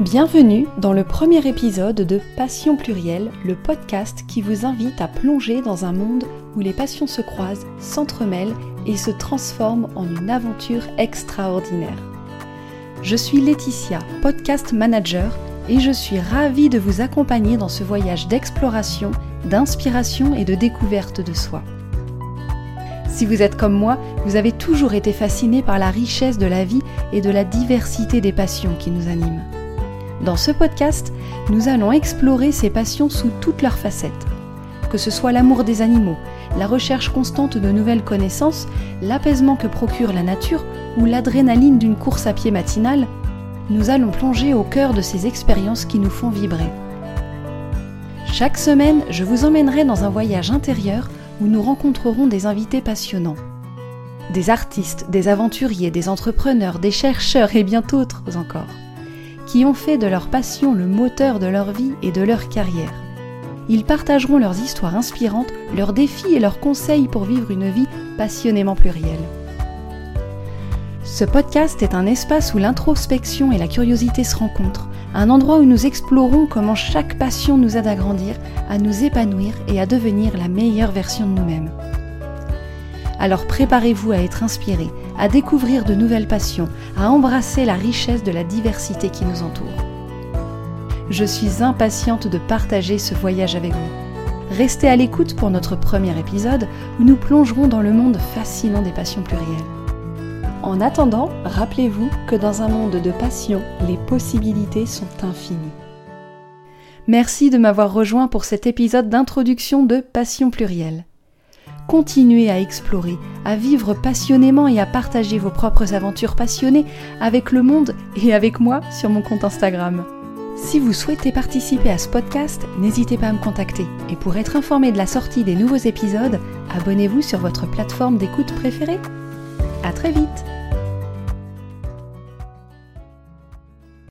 Bienvenue dans le premier épisode de Passion plurielle, le podcast qui vous invite à plonger dans un monde où les passions se croisent, s'entremêlent et se transforment en une aventure extraordinaire. Je suis Laetitia, podcast manager, et je suis ravie de vous accompagner dans ce voyage d'exploration, d'inspiration et de découverte de soi. Si vous êtes comme moi, vous avez toujours été fasciné par la richesse de la vie et de la diversité des passions qui nous animent. Dans ce podcast, nous allons explorer ces passions sous toutes leurs facettes. Que ce soit l'amour des animaux, la recherche constante de nouvelles connaissances, l'apaisement que procure la nature ou l'adrénaline d'une course à pied matinale, nous allons plonger au cœur de ces expériences qui nous font vibrer. Chaque semaine, je vous emmènerai dans un voyage intérieur où nous rencontrerons des invités passionnants. Des artistes, des aventuriers, des entrepreneurs, des chercheurs et bien d'autres encore qui ont fait de leur passion le moteur de leur vie et de leur carrière. Ils partageront leurs histoires inspirantes, leurs défis et leurs conseils pour vivre une vie passionnément plurielle. Ce podcast est un espace où l'introspection et la curiosité se rencontrent, un endroit où nous explorons comment chaque passion nous aide à grandir, à nous épanouir et à devenir la meilleure version de nous-mêmes. Alors préparez-vous à être inspiré, à découvrir de nouvelles passions, à embrasser la richesse de la diversité qui nous entoure. Je suis impatiente de partager ce voyage avec vous. Restez à l'écoute pour notre premier épisode où nous plongerons dans le monde fascinant des passions plurielles. En attendant, rappelez-vous que dans un monde de passion, les possibilités sont infinies. Merci de m'avoir rejoint pour cet épisode d'introduction de Passion plurielle continuez à explorer, à vivre passionnément et à partager vos propres aventures passionnées avec le monde et avec moi sur mon compte Instagram. Si vous souhaitez participer à ce podcast, n'hésitez pas à me contacter. Et pour être informé de la sortie des nouveaux épisodes, abonnez-vous sur votre plateforme d'écoute préférée. À très vite